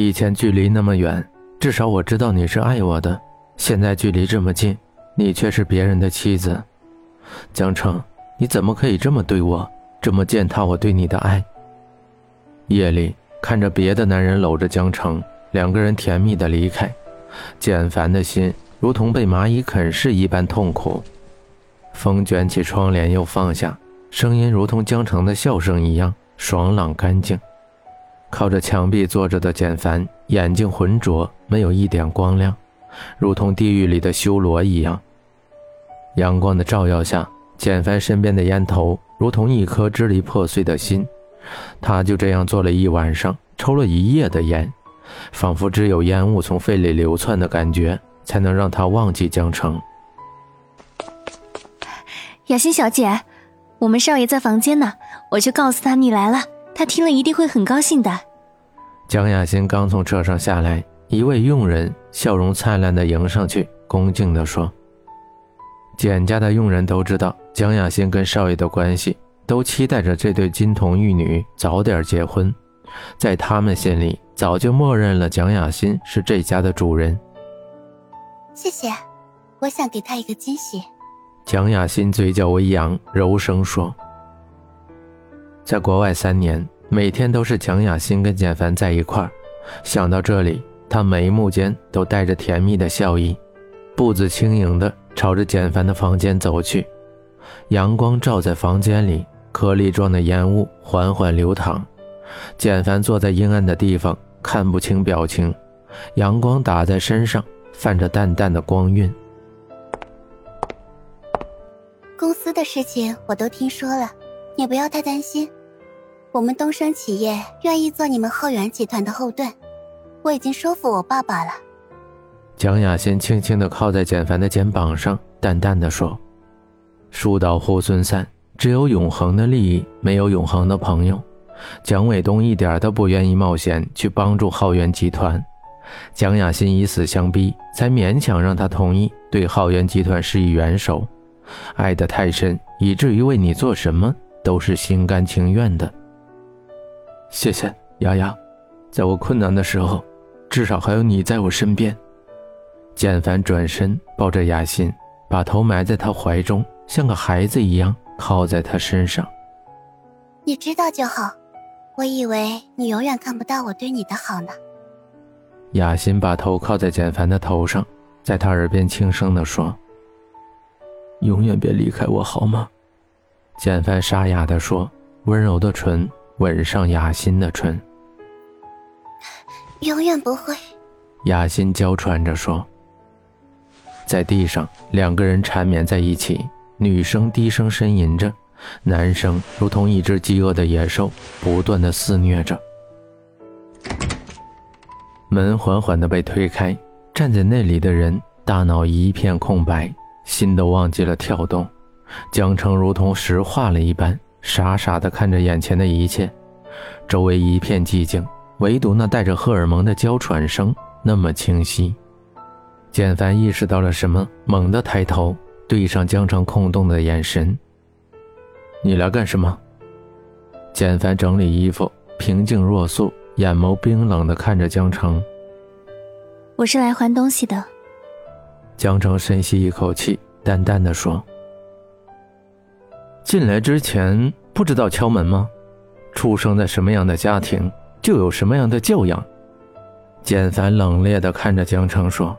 以前距离那么远，至少我知道你是爱我的。现在距离这么近，你却是别人的妻子。江城，你怎么可以这么对我，这么践踏我对你的爱？夜里看着别的男人搂着江城，两个人甜蜜的离开，简凡的心如同被蚂蚁啃噬一般痛苦。风卷起窗帘又放下，声音如同江城的笑声一样爽朗干净。靠着墙壁坐着的简凡，眼睛浑浊，没有一点光亮，如同地狱里的修罗一样。阳光的照耀下，简凡身边的烟头如同一颗支离破碎的心。他就这样坐了一晚上，抽了一夜的烟，仿佛只有烟雾从肺里流窜的感觉，才能让他忘记江城。雅欣小姐，我们少爷在房间呢，我去告诉他你来了。他听了一定会很高兴的。蒋雅欣刚从车上下来，一位佣人笑容灿烂的迎上去，恭敬地说：“简家的佣人都知道蒋雅欣跟少爷的关系，都期待着这对金童玉女早点结婚。在他们心里，早就默认了蒋雅欣是这家的主人。”谢谢，我想给他一个惊喜。蒋雅欣嘴角微扬，柔声说。在国外三年，每天都是蒋雅欣跟简凡在一块儿。想到这里，她眉目间都带着甜蜜的笑意，步子轻盈的朝着简凡的房间走去。阳光照在房间里，颗粒状的烟雾缓缓流淌。简凡坐在阴暗的地方，看不清表情。阳光打在身上，泛着淡淡的光晕。公司的事情我都听说了，你不要太担心。我们东升企业愿意做你们浩源集团的后盾，我已经说服我爸爸了。蒋雅欣轻轻地靠在简凡的肩膀上，淡淡的说：“树倒猢狲散，只有永恒的利益，没有永恒的朋友。”蒋伟东一点都不愿意冒险去帮助浩源集团，蒋雅欣以死相逼，才勉强让他同意对浩源集团施以援手。爱得太深，以至于为你做什么都是心甘情愿的。谢谢丫丫，在我困难的时候，至少还有你在我身边。简凡转身抱着雅欣，把头埋在她怀中，像个孩子一样靠在她身上。你知道就好，我以为你永远看不到我对你的好呢。雅欣把头靠在简凡的头上，在他耳边轻声地说：“永远别离开我，好吗？”简凡沙哑地说，温柔的唇。吻上雅欣的唇，永远不会。雅欣娇喘着说。在地上，两个人缠绵在一起，女生低声呻吟着，男生如同一只饥饿的野兽，不断的肆虐着。门缓缓的被推开，站在那里的人大脑一片空白，心都忘记了跳动，江城如同石化了一般。傻傻地看着眼前的一切，周围一片寂静，唯独那带着荷尔蒙的娇喘声那么清晰。简凡意识到了什么，猛地抬头，对上江城空洞的眼神：“你来干什么？”简凡整理衣服，平静若素，眼眸冰冷地看着江城：“我是来还东西的。”江城深吸一口气，淡淡的说。进来之前不知道敲门吗？出生在什么样的家庭，就有什么样的教养。简凡冷冽地看着江城说：“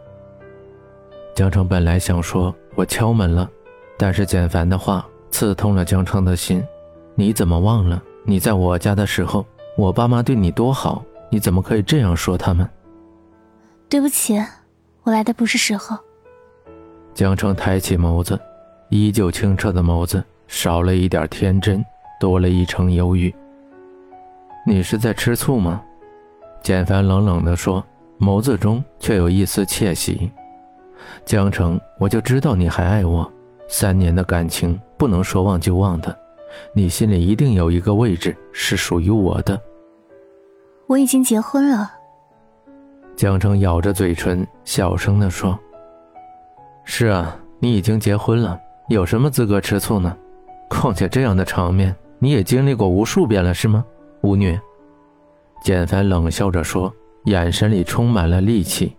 江城本来想说我敲门了，但是简凡的话刺痛了江城的心。你怎么忘了你在我家的时候，我爸妈对你多好？你怎么可以这样说他们？”对不起，我来的不是时候。江城抬起眸子，依旧清澈的眸子。少了一点天真，多了一层忧郁。你是在吃醋吗？简凡冷冷地说，眸子中却有一丝窃喜。江城，我就知道你还爱我。三年的感情不能说忘就忘的，你心里一定有一个位置是属于我的。我已经结婚了。江城咬着嘴唇，小声地说：“是啊，你已经结婚了，有什么资格吃醋呢？”况且这样的场面你也经历过无数遍了，是吗，舞女？简凡冷笑着说，眼神里充满了戾气。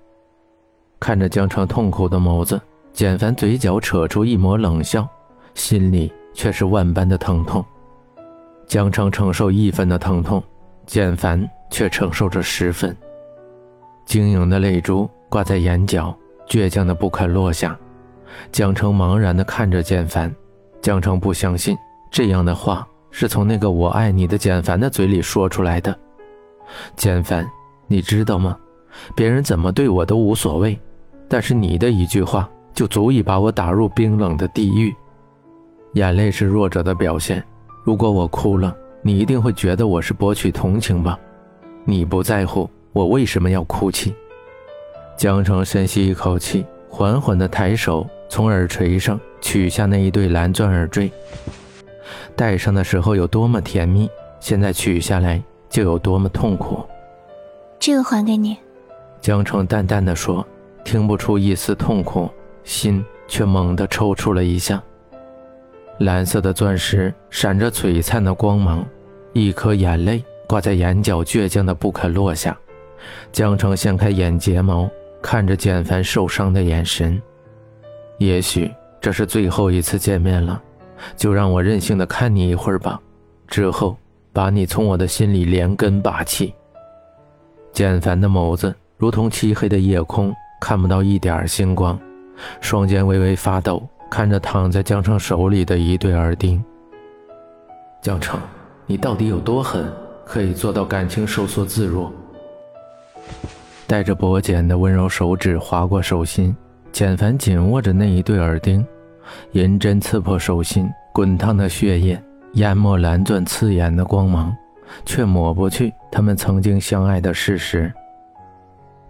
看着江城痛苦的眸子，简凡嘴角扯出一抹冷笑，心里却是万般的疼痛。江城承受一分的疼痛，简凡却承受着十分。晶莹的泪珠挂在眼角，倔强的不肯落下。江城茫然的看着简凡，江城不相信这样的话是从那个“我爱你”的简凡的嘴里说出来的。简凡，你知道吗？别人怎么对我都无所谓，但是你的一句话就足以把我打入冰冷的地狱。眼泪是弱者的表现，如果我哭了，你一定会觉得我是博取同情吧？你不在乎。我为什么要哭泣？江城深吸一口气，缓缓地抬手从耳垂上取下那一对蓝钻耳坠。戴上的时候有多么甜蜜，现在取下来就有多么痛苦。这个还给你。江澄淡淡的说，听不出一丝痛苦，心却猛地抽搐了一下。蓝色的钻石闪着璀璨的光芒，一颗眼泪挂在眼角，倔强的不肯落下。江澄掀开眼睫毛，看着简凡受伤的眼神。也许这是最后一次见面了，就让我任性的看你一会儿吧，之后把你从我的心里连根拔起。简凡的眸子如同漆黑的夜空，看不到一点星光，双肩微微发抖，看着躺在江城手里的一对耳钉。江城，你到底有多狠，可以做到感情收缩自如？带着薄茧的温柔手指划过手心，简凡紧握着那一对耳钉，银针刺破手心，滚烫的血液淹没蓝钻刺眼的光芒，却抹不去他们曾经相爱的事实。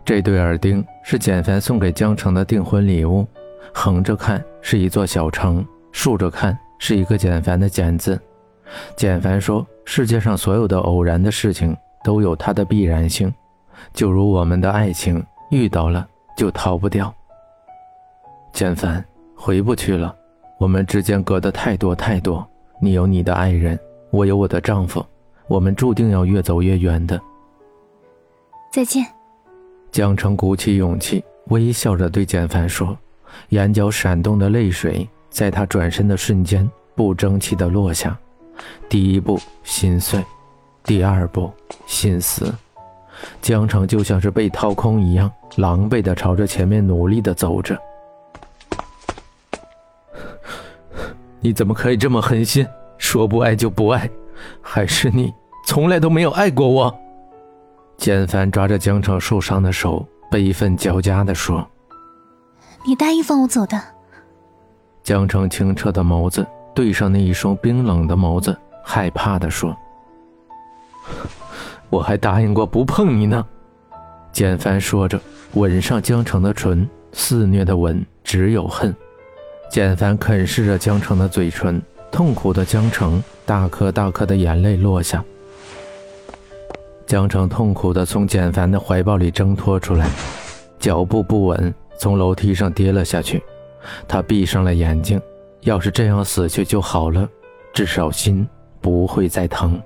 这对耳钉是简凡送给江城的订婚礼物，横着看是一座小城，竖着看是一个简凡的简字。简凡说：“世界上所有的偶然的事情都有它的必然性。”就如我们的爱情，遇到了就逃不掉。简凡，回不去了，我们之间隔得太多太多。你有你的爱人，我有我的丈夫，我们注定要越走越远的。再见。江城鼓起勇气，微笑着对简凡说，眼角闪动的泪水，在他转身的瞬间不争气的落下。第一步心碎，第二步心死。江城就像是被掏空一样，狼狈的朝着前面努力的走着。你怎么可以这么狠心？说不爱就不爱，还是你从来都没有爱过我？简凡抓着江城受伤的手，悲愤交加地说：“你答应放我走的。”江城清澈的眸子对上那一双冰冷的眸子，害怕地说。我还答应过不碰你呢，简凡说着，吻上江城的唇，肆虐的吻只有恨。简凡啃噬着江城的嘴唇，痛苦的江城大颗大颗的眼泪落下。江城痛苦的从简凡的怀抱里挣脱出来，脚步不稳，从楼梯上跌了下去。他闭上了眼睛，要是这样死去就好了，至少心不会再疼。